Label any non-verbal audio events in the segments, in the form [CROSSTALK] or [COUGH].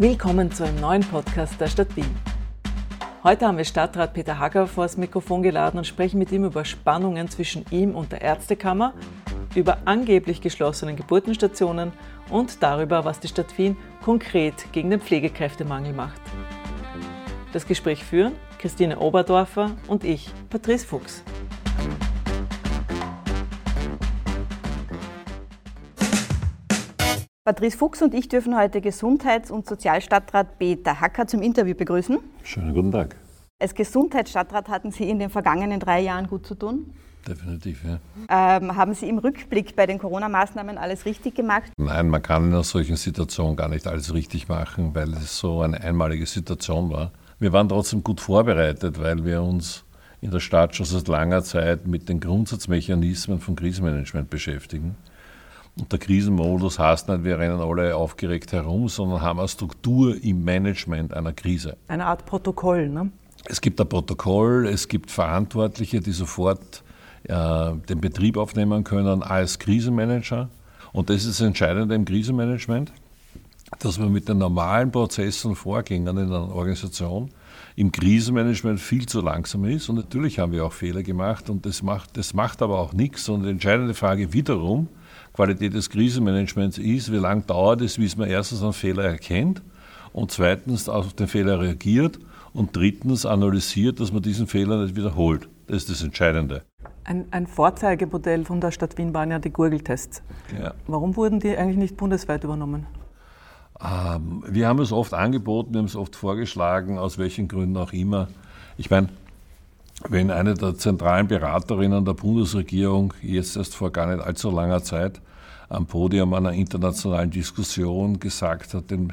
Willkommen zu einem neuen Podcast der Stadt Wien. Heute haben wir Stadtrat Peter Hacker vor das Mikrofon geladen und sprechen mit ihm über Spannungen zwischen ihm und der Ärztekammer, über angeblich geschlossene Geburtenstationen und darüber, was die Stadt Wien konkret gegen den Pflegekräftemangel macht. Das Gespräch führen Christine Oberdorfer und ich, Patrice Fuchs. Patrice Fuchs und ich dürfen heute Gesundheits- und Sozialstadtrat Peter Hacker zum Interview begrüßen. Schönen guten Tag. Als Gesundheitsstadtrat hatten Sie in den vergangenen drei Jahren gut zu tun? Definitiv, ja. Ähm, haben Sie im Rückblick bei den Corona-Maßnahmen alles richtig gemacht? Nein, man kann in einer solchen Situation gar nicht alles richtig machen, weil es so eine einmalige Situation war. Wir waren trotzdem gut vorbereitet, weil wir uns in der Stadt schon seit langer Zeit mit den Grundsatzmechanismen von Krisenmanagement beschäftigen. Und der Krisenmodus heißt nicht, wir rennen alle aufgeregt herum, sondern haben eine Struktur im Management einer Krise. Eine Art Protokoll, ne? Es gibt ein Protokoll, es gibt Verantwortliche, die sofort äh, den Betrieb aufnehmen können als Krisenmanager. Und das ist das Entscheidende im Krisenmanagement, dass man mit den normalen Prozessen und Vorgängen in einer Organisation im Krisenmanagement viel zu langsam ist. Und natürlich haben wir auch Fehler gemacht und das macht, das macht aber auch nichts. Und die entscheidende Frage wiederum, Qualität des Krisenmanagements ist, wie lange dauert es, bis man erstens einen Fehler erkennt und zweitens auf den Fehler reagiert und drittens analysiert, dass man diesen Fehler nicht wiederholt. Das ist das Entscheidende. Ein, ein Vorzeigemodell von der Stadt Wien waren ja die Gurgeltests. Ja. Warum wurden die eigentlich nicht bundesweit übernommen? Ähm, wir haben es oft angeboten, wir haben es oft vorgeschlagen, aus welchen Gründen auch immer. Ich meine, wenn eine der zentralen Beraterinnen der Bundesregierung jetzt erst vor gar nicht allzu langer Zeit am Podium einer internationalen Diskussion gesagt hat, den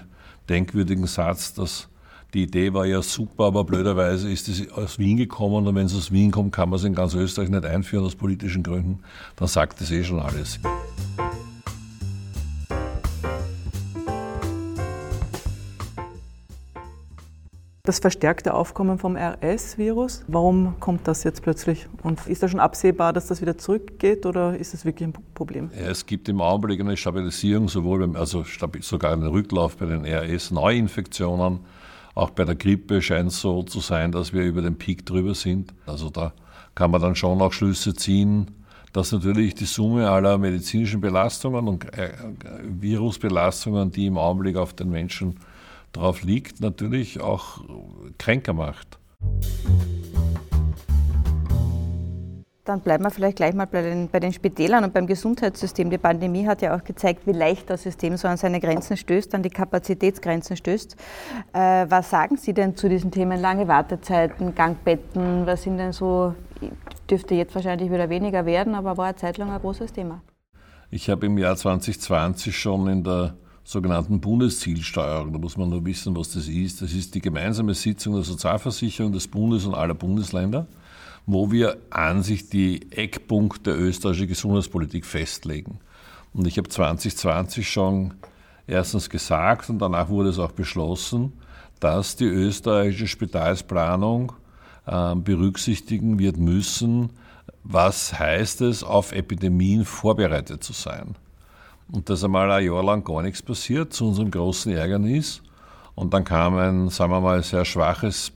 denkwürdigen Satz, dass die Idee war ja super, aber blöderweise ist es aus Wien gekommen und wenn es aus Wien kommt, kann man es in ganz Österreich nicht einführen aus politischen Gründen, dann sagt das eh schon alles. Das verstärkte Aufkommen vom RS-Virus. Warum kommt das jetzt plötzlich? Und ist da schon absehbar, dass das wieder zurückgeht oder ist das wirklich ein Problem? Es gibt im Augenblick eine Stabilisierung, sowohl beim, also sogar einen Rücklauf bei den RS-Neuinfektionen. Auch bei der Grippe scheint es so zu sein, dass wir über den Peak drüber sind. Also da kann man dann schon auch Schlüsse ziehen, dass natürlich die Summe aller medizinischen Belastungen und äh, Virusbelastungen, die im Augenblick auf den Menschen drauf liegt, natürlich auch kränker macht. Dann bleiben wir vielleicht gleich mal bei den, bei den Spitälern und beim Gesundheitssystem. Die Pandemie hat ja auch gezeigt, wie leicht das System so an seine Grenzen stößt, an die Kapazitätsgrenzen stößt. Äh, was sagen Sie denn zu diesen Themen? Lange Wartezeiten, Gangbetten, was sind denn so, dürfte jetzt wahrscheinlich wieder weniger werden, aber war eine Zeit lang ein großes Thema. Ich habe im Jahr 2020 schon in der sogenannten Bundeszielsteuerung. Da muss man nur wissen, was das ist. Das ist die gemeinsame Sitzung der Sozialversicherung des Bundes und aller Bundesländer, wo wir an sich die Eckpunkte der österreichischen Gesundheitspolitik festlegen. Und ich habe 2020 schon erstens gesagt und danach wurde es auch beschlossen, dass die österreichische Spitalsplanung äh, berücksichtigen wird müssen, was heißt es, auf Epidemien vorbereitet zu sein. Und da ist einmal ein Jahr lang gar nichts passiert, zu unserem großen Ärgernis. Und dann kam ein, sagen wir mal, sehr schwaches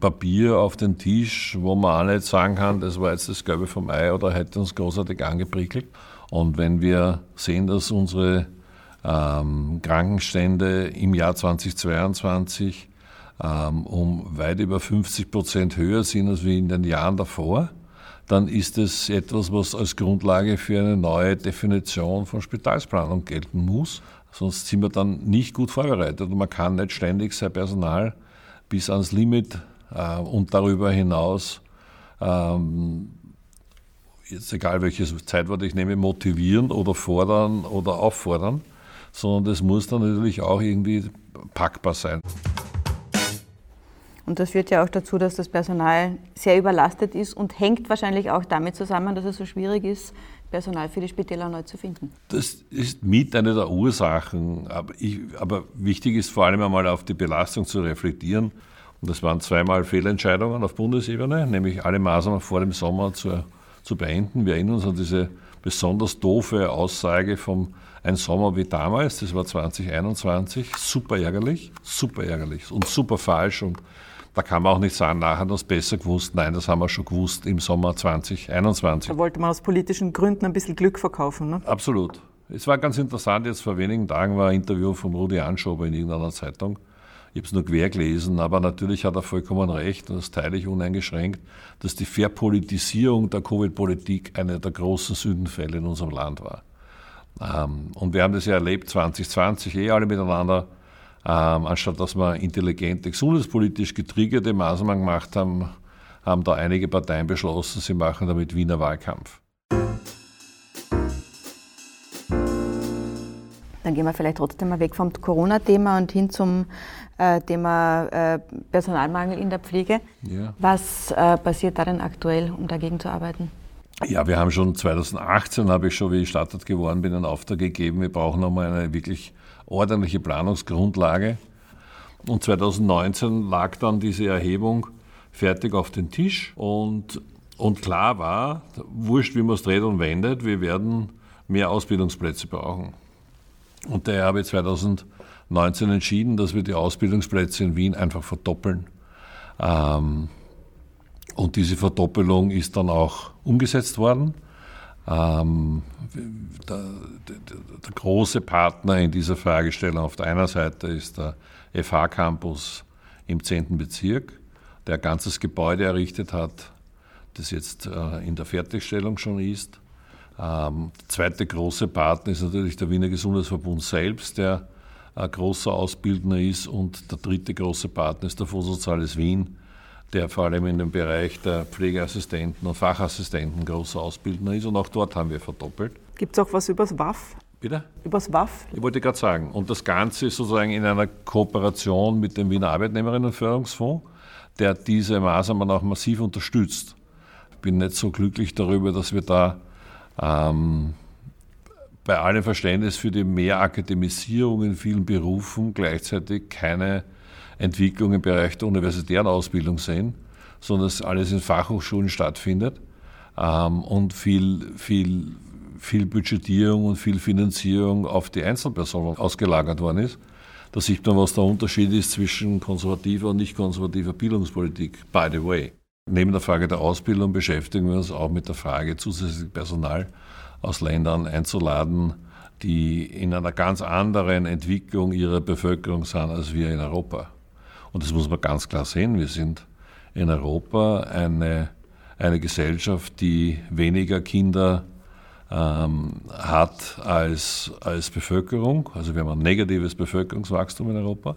Papier auf den Tisch, wo man auch nicht sagen kann, das war jetzt das Gelbe vom Ei oder hätte uns großartig angeprickelt. Und wenn wir sehen, dass unsere ähm, Krankenstände im Jahr 2022 ähm, um weit über 50 Prozent höher sind als wie in den Jahren davor, dann ist es etwas, was als Grundlage für eine neue Definition von Spitalsplanung gelten muss. Sonst sind wir dann nicht gut vorbereitet und man kann nicht ständig sein Personal bis ans Limit äh, und darüber hinaus, ähm, jetzt egal welches Zeitwort ich nehme, motivieren oder fordern oder auffordern, sondern das muss dann natürlich auch irgendwie packbar sein. Und das führt ja auch dazu, dass das Personal sehr überlastet ist und hängt wahrscheinlich auch damit zusammen, dass es so schwierig ist, Personal für die Spitäler neu zu finden. Das ist mit einer der Ursachen. Aber, ich, aber wichtig ist vor allem einmal auf die Belastung zu reflektieren. Und das waren zweimal Fehlentscheidungen auf Bundesebene, nämlich alle Maßnahmen vor dem Sommer zu, zu beenden. Wir erinnern uns an diese besonders doofe Aussage vom ein Sommer wie damals, das war 2021, super ärgerlich, super ärgerlich und super falsch und da kann man auch nicht sagen, nachher haben wir es besser gewusst. Nein, das haben wir schon gewusst im Sommer 2021. Da wollte man aus politischen Gründen ein bisschen Glück verkaufen, ne? Absolut. Es war ganz interessant, jetzt vor wenigen Tagen war ein Interview von Rudi Anschober in irgendeiner Zeitung. Ich habe es nur quer gelesen, aber natürlich hat er vollkommen recht, und das teile ich uneingeschränkt, dass die Verpolitisierung der Covid-Politik eine der großen Sündenfälle in unserem Land war. Ähm, und wir haben das ja erlebt 2020, eh alle miteinander, ähm, anstatt dass wir intelligente, gesundheitspolitisch getriggerte Maßnahmen gemacht haben, haben da einige Parteien beschlossen, sie machen damit Wiener Wahlkampf. Dann gehen wir vielleicht trotzdem mal weg vom Corona-Thema und hin zum äh, Thema äh, Personalmangel in der Pflege. Ja. Was äh, passiert da denn aktuell, um dagegen zu arbeiten? Ja, wir haben schon 2018, habe ich schon, wie ich Stadtrat geworden bin, einen Auftrag gegeben. Wir brauchen nochmal eine wirklich ordentliche Planungsgrundlage. Und 2019 lag dann diese Erhebung fertig auf den Tisch und, und klar war, wurscht wie man es dreht und wendet, wir werden mehr Ausbildungsplätze brauchen. Und daher habe ich 2019 entschieden, dass wir die Ausbildungsplätze in Wien einfach verdoppeln. Ähm, und diese Verdoppelung ist dann auch umgesetzt worden. Ähm, der, der, der, große Partner in dieser Fragestellung auf der einen Seite ist der FH-Campus im 10. Bezirk, der ein ganzes Gebäude errichtet hat, das jetzt äh, in der Fertigstellung schon ist. Ähm, der zweite große Partner ist natürlich der Wiener Gesundheitsverbund selbst, der ein großer Ausbildner ist. Und der dritte große Partner ist der Fonds Soziales Wien, der vor allem in dem Bereich der Pflegeassistenten und Fachassistenten großer Ausbildner ist. Und auch dort haben wir verdoppelt. Gibt es auch was übers WAF? Bitte? Übers WAF? Ich wollte gerade sagen. Und das Ganze ist sozusagen in einer Kooperation mit dem Wiener Arbeitnehmerinnenförderungsfonds, der diese Maßnahmen auch massiv unterstützt. Ich bin nicht so glücklich darüber, dass wir da ähm, bei allem Verständnis für die Mehrakademisierung in vielen Berufen gleichzeitig keine Entwicklung im Bereich der universitären Ausbildung sehen, sondern dass alles in Fachhochschulen stattfindet ähm, und viel, viel, viel Budgetierung und viel Finanzierung auf die Einzelpersonen ausgelagert worden ist. Da sieht man, was der Unterschied ist zwischen konservativer und nicht konservativer Bildungspolitik, by the way. Neben der Frage der Ausbildung beschäftigen wir uns auch mit der Frage, zusätzlich Personal aus Ländern einzuladen, die in einer ganz anderen Entwicklung ihrer Bevölkerung sind als wir in Europa. Und das muss man ganz klar sehen. Wir sind in Europa eine, eine Gesellschaft, die weniger Kinder ähm, hat als, als Bevölkerung. Also wir haben ein negatives Bevölkerungswachstum in Europa.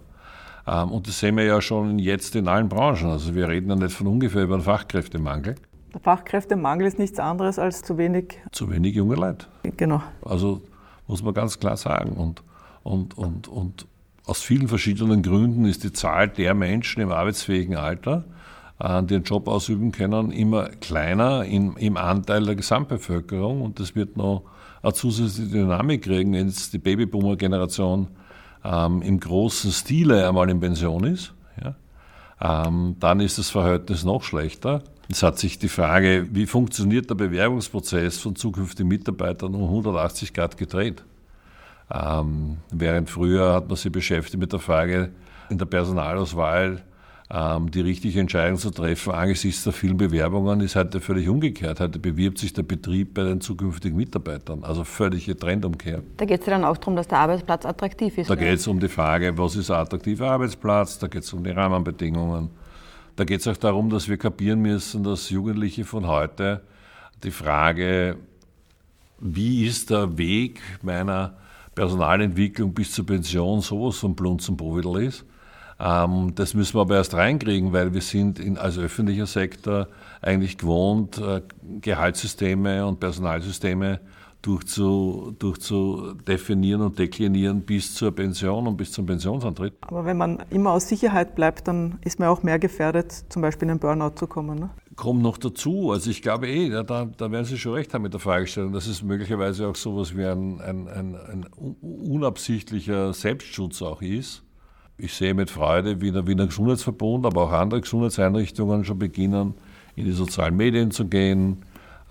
Ähm, und das sehen wir ja schon jetzt in allen Branchen. Also wir reden ja nicht von ungefähr über einen Fachkräftemangel. Der Fachkräftemangel ist nichts anderes als zu wenig. Zu wenig junge Leute. Genau. Also muss man ganz klar sagen. Und, und, und, und aus vielen verschiedenen Gründen ist die Zahl der Menschen im arbeitsfähigen Alter, äh, die einen Job ausüben können, immer kleiner im, im Anteil der Gesamtbevölkerung. Und das wird noch eine zusätzliche Dynamik kriegen, wenn jetzt die Babyboomer-Generation ähm, im großen Stile einmal in Pension ist, ja, ähm, dann ist das Verhältnis noch schlechter. Es hat sich die Frage, wie funktioniert der Bewerbungsprozess von zukünftigen Mitarbeitern um 180 Grad gedreht. Ähm, während früher hat man sich beschäftigt mit der Frage in der Personalauswahl, ähm, die richtige Entscheidung zu treffen angesichts der vielen Bewerbungen, ist heute völlig umgekehrt. Heute bewirbt sich der Betrieb bei den zukünftigen Mitarbeitern. Also völlige Trendumkehr. Da geht es ja dann auch darum, dass der Arbeitsplatz attraktiv ist. Da geht es um die Frage, was ist ein attraktiver Arbeitsplatz, da geht es um die Rahmenbedingungen. Da geht es auch darum, dass wir kapieren müssen, dass Jugendliche von heute die Frage, wie ist der Weg meiner Personalentwicklung bis zur Pension sowas von Blunzenbrudel ist. Ähm, das müssen wir aber erst reinkriegen, weil wir sind in, als öffentlicher Sektor eigentlich gewohnt, äh, Gehaltssysteme und Personalsysteme durchzu, durchzudefinieren und deklinieren bis zur Pension und bis zum Pensionsantritt. Aber wenn man immer aus Sicherheit bleibt, dann ist man auch mehr gefährdet, zum Beispiel in einen Burnout zu kommen. Ne? Kommt noch dazu. Also ich glaube eh, da, da werden Sie schon recht haben mit der Fragestellung, dass es möglicherweise auch so etwas wie ein, ein, ein, ein unabsichtlicher Selbstschutz auch ist ich sehe mit Freude, wie der Wiener Gesundheitsverbund, aber auch andere Gesundheitseinrichtungen schon beginnen, in die sozialen Medien zu gehen,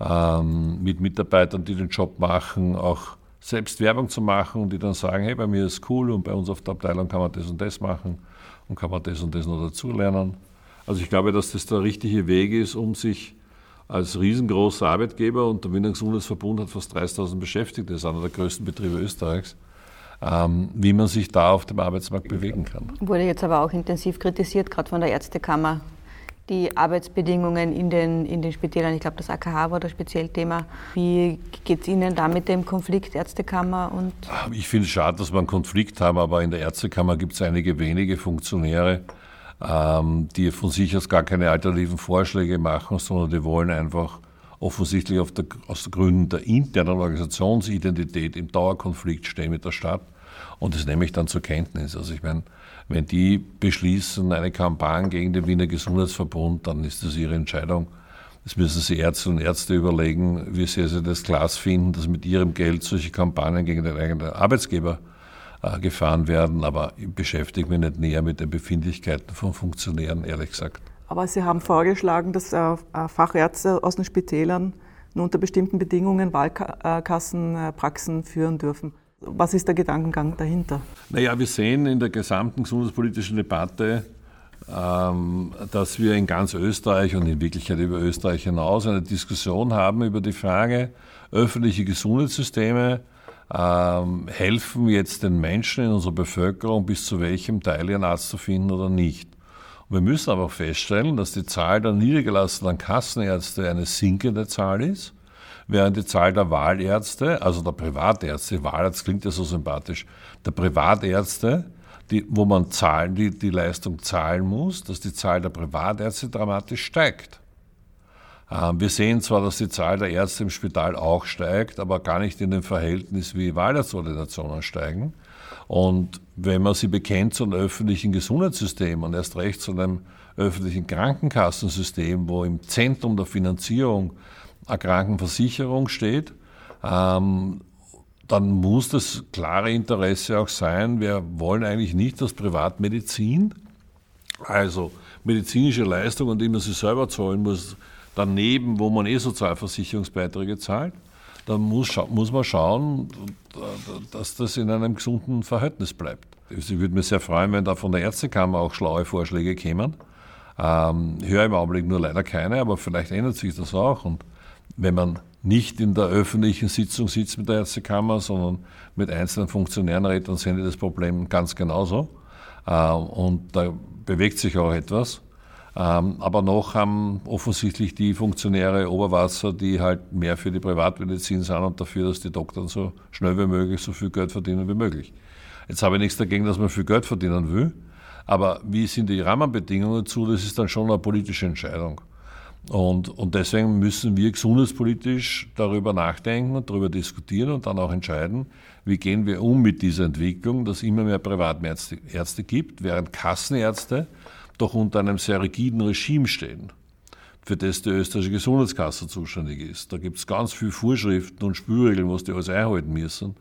ähm, mit Mitarbeitern, die den Job machen, auch selbst Werbung zu machen und die dann sagen, hey, bei mir ist cool und bei uns auf der Abteilung kann man das und das machen und kann man das und das noch dazulernen. Also ich glaube, dass das der richtige Weg ist, um sich als riesengroßer Arbeitgeber und der Wiener Gesundheitsverbund hat fast 30.000 Beschäftigte, das ist einer der größten Betriebe Österreichs, ähm, wie man sich da auf dem Arbeitsmarkt bewegen kann. Wurde jetzt aber auch intensiv kritisiert, gerade von der Ärztekammer, die Arbeitsbedingungen in den, in den Spitälern. Ich glaube, das AKH war das Speziellthema. Wie geht es Ihnen da mit dem Konflikt Ärztekammer? Und ich finde es schade, dass wir einen Konflikt haben, aber in der Ärztekammer gibt es einige wenige Funktionäre, ähm, die von sich aus gar keine alternativen Vorschläge machen, sondern die wollen einfach offensichtlich der, aus Gründen der internen Organisationsidentität im Dauerkonflikt stehen mit der Stadt. Und das nehme ich dann zur Kenntnis. Also ich meine, wenn die beschließen eine Kampagne gegen den Wiener Gesundheitsverbund, dann ist das ihre Entscheidung. Das müssen sich Ärzte und Ärzte überlegen, wie sehr sie das Glas finden, dass mit ihrem Geld solche Kampagnen gegen den eigenen Arbeitsgeber äh, gefahren werden. Aber ich beschäftige mich nicht näher mit den Befindlichkeiten von Funktionären, ehrlich gesagt. Aber Sie haben vorgeschlagen, dass äh, äh, Fachärzte aus den Spitälern nur unter bestimmten Bedingungen Wahlkassenpraxen führen dürfen. Was ist der Gedankengang dahinter? Naja, wir sehen in der gesamten gesundheitspolitischen Debatte, ähm, dass wir in ganz Österreich und in Wirklichkeit über Österreich hinaus eine Diskussion haben über die Frage, öffentliche Gesundheitssysteme ähm, helfen jetzt den Menschen in unserer Bevölkerung bis zu welchem Teil ihren Arzt zu finden oder nicht. Wir müssen aber auch feststellen, dass die Zahl der niedergelassenen Kassenärzte eine sinkende Zahl ist, während die Zahl der Wahlärzte, also der Privatärzte, Wahlarzt klingt ja so sympathisch, der Privatärzte, die, wo man zahlen, die, die Leistung zahlen muss, dass die Zahl der Privatärzte dramatisch steigt. Ähm, wir sehen zwar, dass die Zahl der Ärzte im Spital auch steigt, aber gar nicht in dem Verhältnis, wie Wahlarztordinationen steigen. Und wenn man sie bekennt zu einem öffentlichen Gesundheitssystem und erst recht zu einem öffentlichen Krankenkassensystem, wo im Zentrum der Finanzierung eine Krankenversicherung steht, ähm, dann muss das klare Interesse auch sein, wir wollen eigentlich nicht, dass Privatmedizin, also medizinische Leistungen, die man sich selber zahlen muss, daneben, wo man eh Sozialversicherungsbeiträge zahlt, dann muss, muss man schauen, dass das in einem gesunden Verhältnis bleibt. Also ich würde mich sehr freuen, wenn da von der Ärztekammer auch schlaue Vorschläge kämen. Ähm, höre im Augenblick nur leider keine, aber vielleicht ändert sich das auch. Und wenn man nicht in der öffentlichen Sitzung sitzt mit der Ärztekammer, sondern mit einzelnen Funktionären redet, dann sehen die das Problem ganz genauso. Äh, und da bewegt sich auch etwas. Ähm, aber noch haben offensichtlich die Funktionäre Oberwasser, die halt mehr für die Privatmedizin sind und dafür, dass die Doktoren so schnell wie möglich so viel Geld verdienen wie möglich. Jetzt habe ich nichts dagegen, dass man viel Geld verdienen will, aber wie sind die Rahmenbedingungen dazu, das ist dann schon eine politische Entscheidung. Und, und deswegen müssen wir gesundheitspolitisch darüber nachdenken und darüber diskutieren und dann auch entscheiden, wie gehen wir um mit dieser Entwicklung, dass es immer mehr Privatärzte gibt, während Kassenärzte doch unter einem sehr rigiden Regime stehen, für das die österreichische Gesundheitskasse zuständig ist. Da gibt es ganz viele Vorschriften und Spülregeln, was die alles einhalten müssen.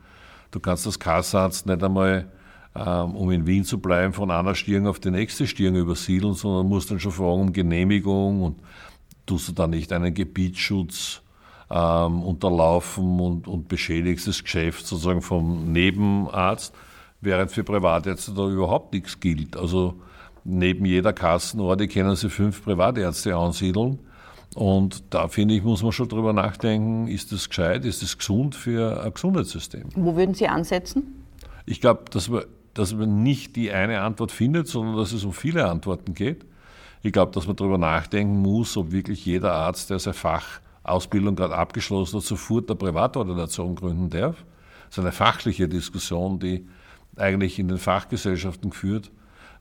Du kannst als Kassenarzt nicht einmal, ähm, um in Wien zu bleiben, von einer Stirn auf die nächste Stirn übersiedeln, sondern musst dann schon fragen um Genehmigung und tust du dann nicht einen Gebietsschutz ähm, unterlaufen und, und beschädigst das Geschäft sozusagen vom Nebenarzt, während für Privatärzte da überhaupt nichts gilt. Also neben jeder Kassenorde können Sie fünf Privatärzte ansiedeln. Und da finde ich, muss man schon drüber nachdenken, ist das gescheit, ist das gesund für ein Gesundheitssystem? Wo würden Sie ansetzen? Ich glaube, dass man, dass man nicht die eine Antwort findet, sondern dass es um viele Antworten geht. Ich glaube, dass man darüber nachdenken muss, ob wirklich jeder Arzt, der seine Fachausbildung gerade abgeschlossen hat, sofort eine Privatordination gründen darf. Das ist eine fachliche Diskussion, die eigentlich in den Fachgesellschaften geführt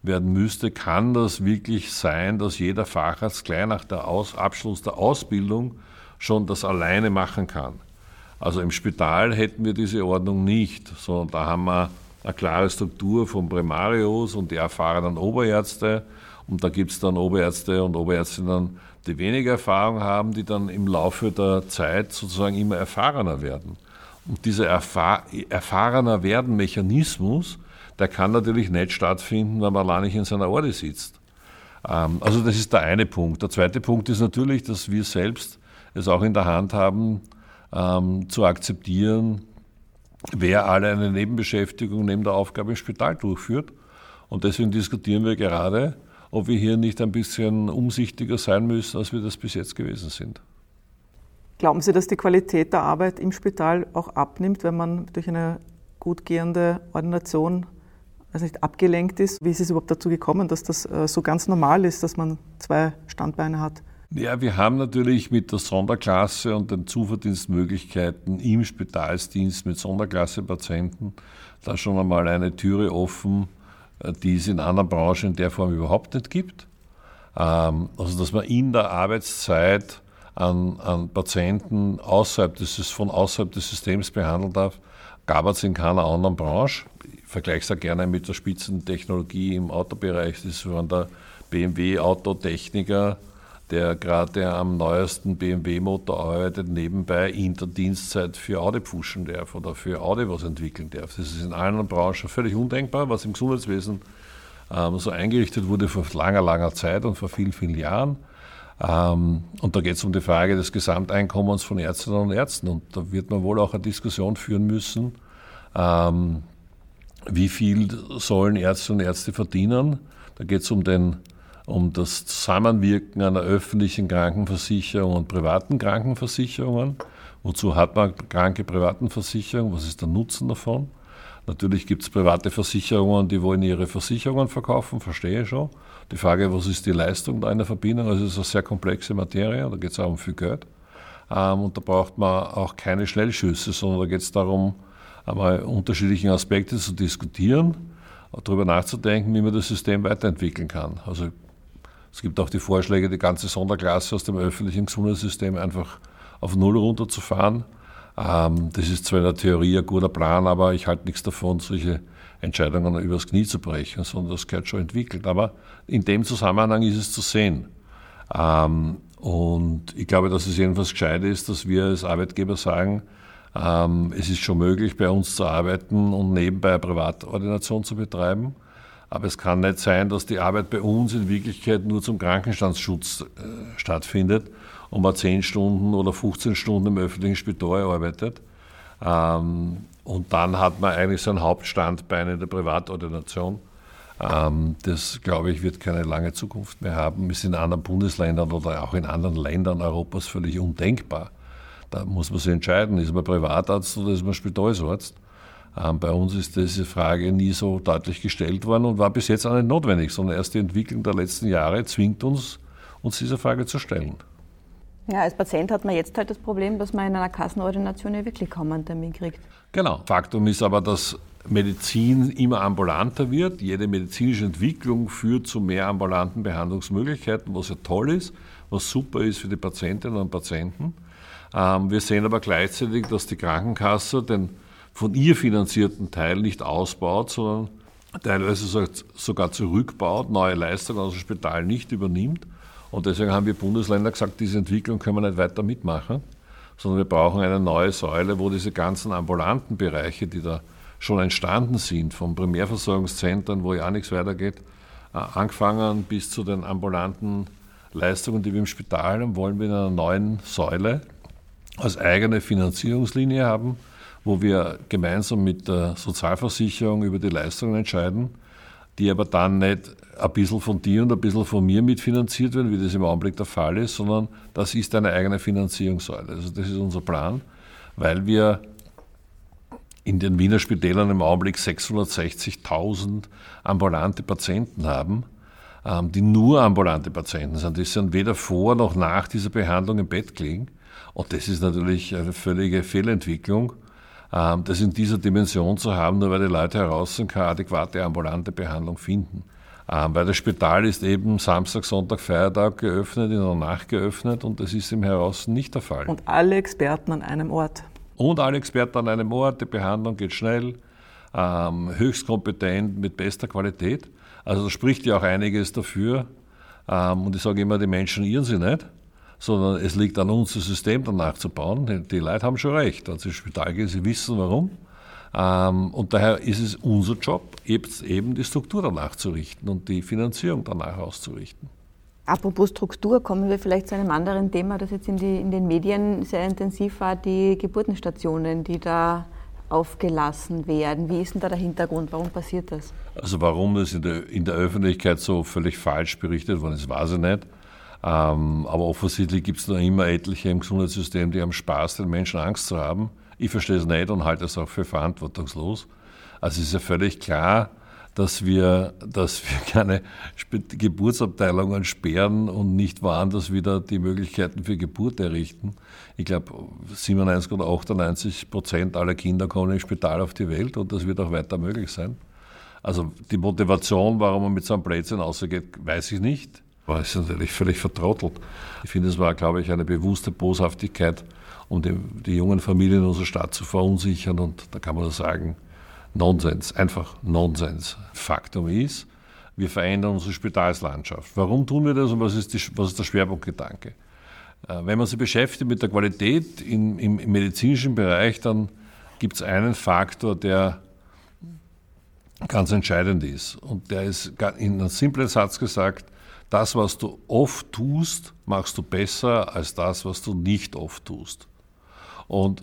werden müsste, kann das wirklich sein, dass jeder Facharzt gleich nach der Abschluss der Ausbildung schon das alleine machen kann. Also im Spital hätten wir diese Ordnung nicht, sondern da haben wir eine klare Struktur von Primarios und die erfahrenen Oberärzte. Und da gibt es dann Oberärzte und Oberärztinnen, die weniger Erfahrung haben, die dann im Laufe der Zeit sozusagen immer erfahrener werden. Und dieser erfahr erfahrener werden Mechanismus der kann natürlich nicht stattfinden, wenn man allein nicht in seiner Orde sitzt. Ähm, also das ist der eine Punkt. Der zweite Punkt ist natürlich, dass wir selbst es auch in der Hand haben, ähm, zu akzeptieren, wer alle eine Nebenbeschäftigung neben der Aufgabe im Spital durchführt. Und deswegen diskutieren wir gerade, ob wir hier nicht ein bisschen umsichtiger sein müssen, als wir das bis jetzt gewesen sind. Glauben Sie, dass die Qualität der Arbeit im Spital auch abnimmt, wenn man durch eine gut gehende Ordination also nicht abgelenkt ist? Wie ist es überhaupt dazu gekommen, dass das äh, so ganz normal ist, dass man zwei Standbeine hat? Ja, wir haben natürlich mit der Sonderklasse und den Zuverdienstmöglichkeiten im Spitalsdienst mit Sonderklasse-Patienten da schon einmal eine Türe offen, die es in anderen Branchen in der Form überhaupt nicht gibt. Ähm, also, dass man in der Arbeitszeit an, an Patienten außerhalb des, von außerhalb des Systems behandeln darf, gab es in keiner anderen Branche. Ich vergleiche es gerne mit der Spitzentechnologie im Autobereich. Das ist von der BMW Autotechniker der gerade am neuesten BMW-Motor arbeitet, nebenbei in der Dienstzeit für Audi pushen darf oder für Audi was entwickeln darf. Das ist in allen Branchen völlig undenkbar, was im Gesundheitswesen ähm, so eingerichtet wurde vor langer, langer Zeit und vor vielen, vielen Jahren. Ähm, und da geht es um die Frage des Gesamteinkommens von Ärztinnen und Ärzten. Und da wird man wohl auch eine Diskussion führen müssen, ähm, wie viel sollen Ärzte und Ärzte verdienen. Da geht es um den um das Zusammenwirken einer öffentlichen Krankenversicherung und privaten Krankenversicherungen. Wozu hat man kranke privaten Versicherungen? Was ist der Nutzen davon? Natürlich gibt es private Versicherungen, die wollen ihre Versicherungen verkaufen, verstehe ich schon. Die Frage, was ist die Leistung da in der Verbindung? Also es ist eine sehr komplexe Materie, da geht es auch um viel Geld. Ähm, und da braucht man auch keine Schnellschüsse, sondern da geht es darum, einmal unterschiedliche Aspekte zu diskutieren, darüber nachzudenken, wie man das System weiterentwickeln kann. Also es gibt auch die Vorschläge, die ganze Sonderklasse aus dem öffentlichen Gesundheitssystem einfach auf Null runterzufahren. Ähm, das ist zwar in der Theorie ein guter Plan, aber ich halte nichts davon, solche Entscheidungen übers Knie zu brechen, sondern das gehört schon entwickelt. Aber in dem Zusammenhang ist es zu sehen. Ähm, und ich glaube, dass es jedenfalls gescheit ist, dass wir als Arbeitgeber sagen, ähm, es ist schon möglich, bei uns zu arbeiten und nebenbei eine Privatordination zu betreiben. Aber es kann nicht sein, dass die Arbeit bei uns in Wirklichkeit nur zum Krankenstandsschutz äh, stattfindet und man 10 Stunden oder 15 Stunden im öffentlichen Spital arbeitet. Ähm, und dann hat man eigentlich sein Hauptstandbein in der Privatordination. Ähm, das, glaube ich, wird keine lange Zukunft mehr haben. Ist in anderen Bundesländern oder auch in anderen Ländern Europas völlig undenkbar. Da muss man sich entscheiden, ist man Privatarzt oder ist man Spitalsarzt. Ähm, bei uns ist diese Frage nie so deutlich gestellt worden und war bis jetzt auch nicht notwendig, sondern erst die Entwicklung der letzten Jahre zwingt uns, uns diese Frage zu stellen. Ja, als Patient hat man jetzt halt das Problem, dass man in einer Kassenordination ja wirklich kaum einen Termin kriegt. Genau. Faktum ist aber, dass Medizin immer ambulanter wird. Jede medizinische Entwicklung führt zu mehr ambulanten Behandlungsmöglichkeiten, was ja toll ist, was super ist für die Patientinnen und Patienten. Ähm, wir sehen aber gleichzeitig, dass die Krankenkasse den von ihr finanzierten Teil nicht ausbaut, sondern teilweise sogar zurückbaut, neue Leistungen aus dem Spital nicht übernimmt. Und deswegen haben wir Bundesländer gesagt, diese Entwicklung können wir nicht weiter mitmachen, sondern wir brauchen eine neue Säule, wo diese ganzen ambulanten Bereiche, die da schon entstanden sind, von Primärversorgungszentren, wo ja nichts weitergeht, äh, angefangen bis zu den ambulanten Leistungen, die wir im Spital haben, wollen wir in einer neuen Säule als eigene Finanzierungslinie haben, wo wir gemeinsam mit der Sozialversicherung über die Leistungen entscheiden, die aber dann nicht ein bisschen von dir und ein bisschen von mir mitfinanziert werden, wie das im Augenblick der Fall ist, sondern das ist eine eigene Finanzierungssäule. Also das ist unser Plan, weil wir in den Wiener Spitälern im Augenblick 660.000 ambulante Patienten haben, ähm, die nur ambulante Patienten sind. Die sind weder vor noch nach dieser Behandlung im Bett gelegen. Und das ist natürlich eine völlige Fehlentwicklung. Ähm, das in dieser Dimension zu haben, nur weil die Leute heraus sind, keine adäquate ambulante Behandlung finden. Ähm, weil das Spital ist eben Samstag, Sonntag, Feiertag geöffnet, in der Nacht geöffnet und das ist im Heraus nicht der Fall. Und alle Experten an einem Ort. Und alle Experten an einem Ort, die Behandlung geht schnell, ähm, höchst kompetent, mit bester Qualität. Also da spricht ja auch einiges dafür. und ich sage immer, die Menschen irren sich nicht sondern es liegt an uns, das System danach zu bauen. Die Leute haben schon recht. Ins Spital gehen, sie wissen warum. Ähm, und daher ist es unser Job, eben die Struktur danach zu richten und die Finanzierung danach auszurichten. Apropos Struktur, kommen wir vielleicht zu einem anderen Thema, das jetzt in, die, in den Medien sehr intensiv war, die Geburtenstationen, die da aufgelassen werden. Wie ist denn da der Hintergrund? Warum passiert das? Also warum das in der, in der Öffentlichkeit so völlig falsch berichtet worden ist, weiß ich nicht. Ähm, aber offensichtlich gibt es noch immer etliche im Gesundheitssystem, die haben Spaß, den Menschen Angst zu haben. Ich verstehe es nicht und halte es auch für verantwortungslos. Also ist ja völlig klar, dass wir, dass wir [LAUGHS] keine Geburtsabteilungen sperren und nicht woanders wieder die Möglichkeiten für Geburt errichten. Ich glaube, 97 oder 98 Prozent aller Kinder kommen im Spital auf die Welt und das wird auch weiter möglich sein. Also die Motivation, warum man mit so einem Blödsinn ausgeht, weiß ich nicht. Aber es natürlich völlig vertrottelt. Ich finde, es war, glaube ich, eine bewusste Boshaftigkeit, um die, die jungen Familien in unserer Stadt zu verunsichern. Und da kann man nur sagen, Nonsens, einfach Nonsens. Faktum ist, wir verändern unsere Spitalslandschaft. Warum tun wir das und was ist, die, was ist der Schwerpunktgedanke? Äh, wenn man sich beschäftigt mit der Qualität im, im, im medizinischen Bereich, dann gibt es einen Faktor, der ganz entscheidend ist. Und der ist in einem simplen Satz gesagt, das, was du oft tust, machst du besser als das, was du nicht oft tust. Und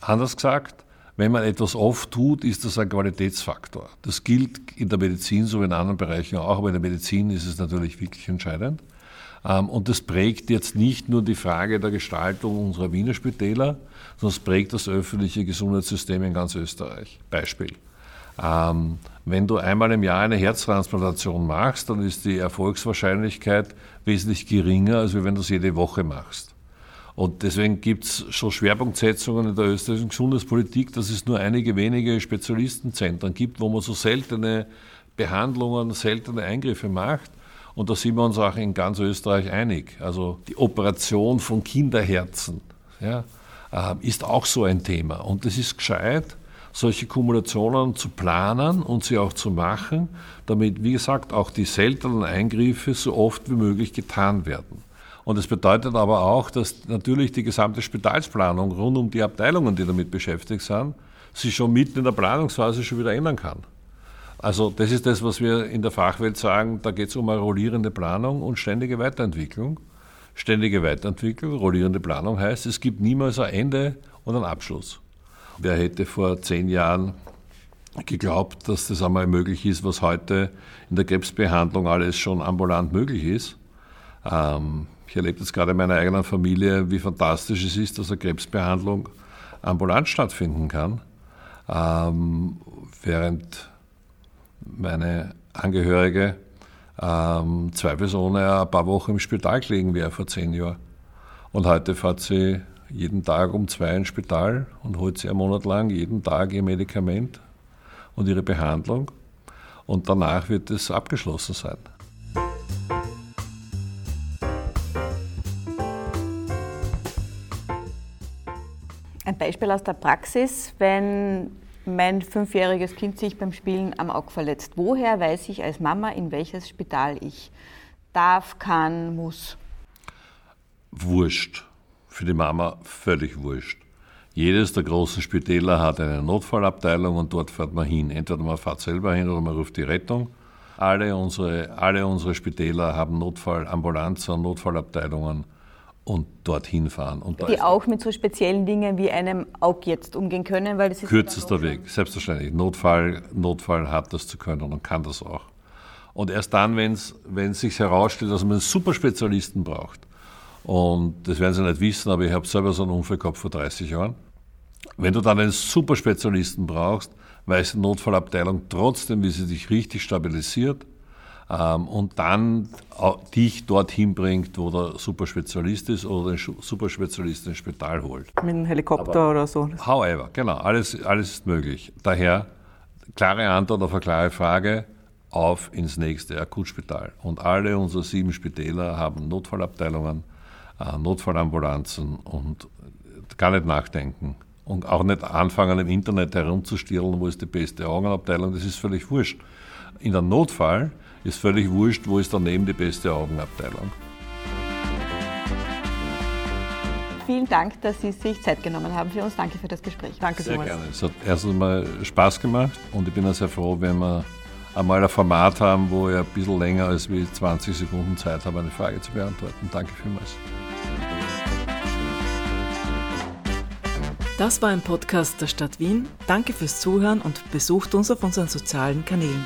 anders gesagt, wenn man etwas oft tut, ist das ein Qualitätsfaktor. Das gilt in der Medizin so wie in anderen Bereichen auch, aber in der Medizin ist es natürlich wirklich entscheidend. Ähm, und das prägt jetzt nicht nur die Frage der Gestaltung unserer Wiener Spitäler, sondern es prägt das öffentliche Gesundheitssystem in ganz Österreich. Beispiel. Ähm, wenn du einmal im Jahr eine Herztransplantation machst, dann ist die Erfolgswahrscheinlichkeit wesentlich geringer, als wenn du es jede Woche machst. Und deswegen gibt es schon Schwerpunktsetzungen in der österreichischen Gesundheitspolitik, dass es nur einige wenige Spezialistenzentren gibt, wo man so seltene Behandlungen, seltene Eingriffe macht. Und da sind wir uns auch in ganz Österreich einig. Also die Operation von Kinderherzen ja, äh, ist auch so ein Thema. Und es ist gescheit, solche Kumulationen zu planen und sie auch zu machen, damit, wie gesagt, auch die seltenen Eingriffe so oft wie möglich getan werden. Und das bedeutet aber auch, dass natürlich die gesamte Spitalsplanung rund um die Abteilungen, die damit beschäftigt sind, sich schon mitten in der Planungsphase schon wieder ändern kann. Also das ist das, was wir in der Fachwelt sagen, da geht es um eine rollierende Planung und ständige Weiterentwicklung. Ständige Weiterentwicklung, rollierende Planung heißt, es gibt niemals ein Ende und einen Abschluss. Wer hätte vor zehn Jahren geglaubt, dass das einmal möglich ist, was heute in der Krebsbehandlung alles schon ambulant möglich ist? Ähm, ich erlebe jetzt gerade in meiner eigenen Familie, wie fantastisch es ist, dass eine Krebsbehandlung ambulant stattfinden kann, ähm, während meine Angehörige ähm, zweifelsohne ein paar Wochen im Spital gelegen wäre vor zehn Jahren. Und heute fährt sie jeden Tag um zwei ins Spital und holt sie einen Monat lang jeden Tag ihr Medikament und ihre Behandlung. Und danach wird es abgeschlossen sein. Ein Beispiel aus der Praxis, wenn mein fünfjähriges Kind sich beim Spielen am Auge verletzt. Woher weiß ich als Mama, in welches Spital ich darf, kann, muss? Wurscht. Für die Mama völlig wurscht. Jedes der großen Spitäler hat eine Notfallabteilung und dort fährt man hin. Entweder man fährt selber hin oder man ruft die Rettung. Alle unsere, alle unsere Spitäler haben Notfallambulanzen, Notfallabteilungen und dorthin fahren. Und die auch mit so speziellen Dingen wie einem Aug jetzt umgehen können, weil das ist kürzester Weg, selbstverständlich. Notfall, Notfall hat das zu können und kann das auch. Und erst dann, wenn es sich herausstellt, dass man einen Superspezialisten braucht, und das werden Sie nicht wissen, aber ich habe selber so einen Unfall gehabt vor 30 Jahren. Wenn du dann einen Superspezialisten brauchst, weiß die Notfallabteilung trotzdem, wie sie dich richtig stabilisiert, ähm, und dann dich dorthin bringt, wo der Superspezialist ist oder den Superspezialist ins Spital holt. Mit einem Helikopter Aber, oder so. However, genau, alles, alles ist möglich. Daher, klare Antwort auf eine klare Frage, auf ins nächste Akutspital. Und alle unsere sieben Spitäler haben Notfallabteilungen, Notfallambulanzen und gar nicht nachdenken. Und auch nicht anfangen im Internet herumzustirlen, wo ist die beste Augenabteilung, das ist völlig wurscht. In der Notfall ist völlig wurscht, wo ist daneben die beste Augenabteilung. Vielen Dank, dass Sie sich Zeit genommen haben für uns. Danke für das Gespräch. Danke sehr gerne. Es hat erstens mal Spaß gemacht und ich bin auch sehr froh, wenn wir einmal ein Format haben, wo ich ein bisschen länger als wie 20 Sekunden Zeit habe, eine Frage zu beantworten. Danke vielmals. Das war ein Podcast der Stadt Wien. Danke fürs Zuhören und besucht uns auf unseren sozialen Kanälen.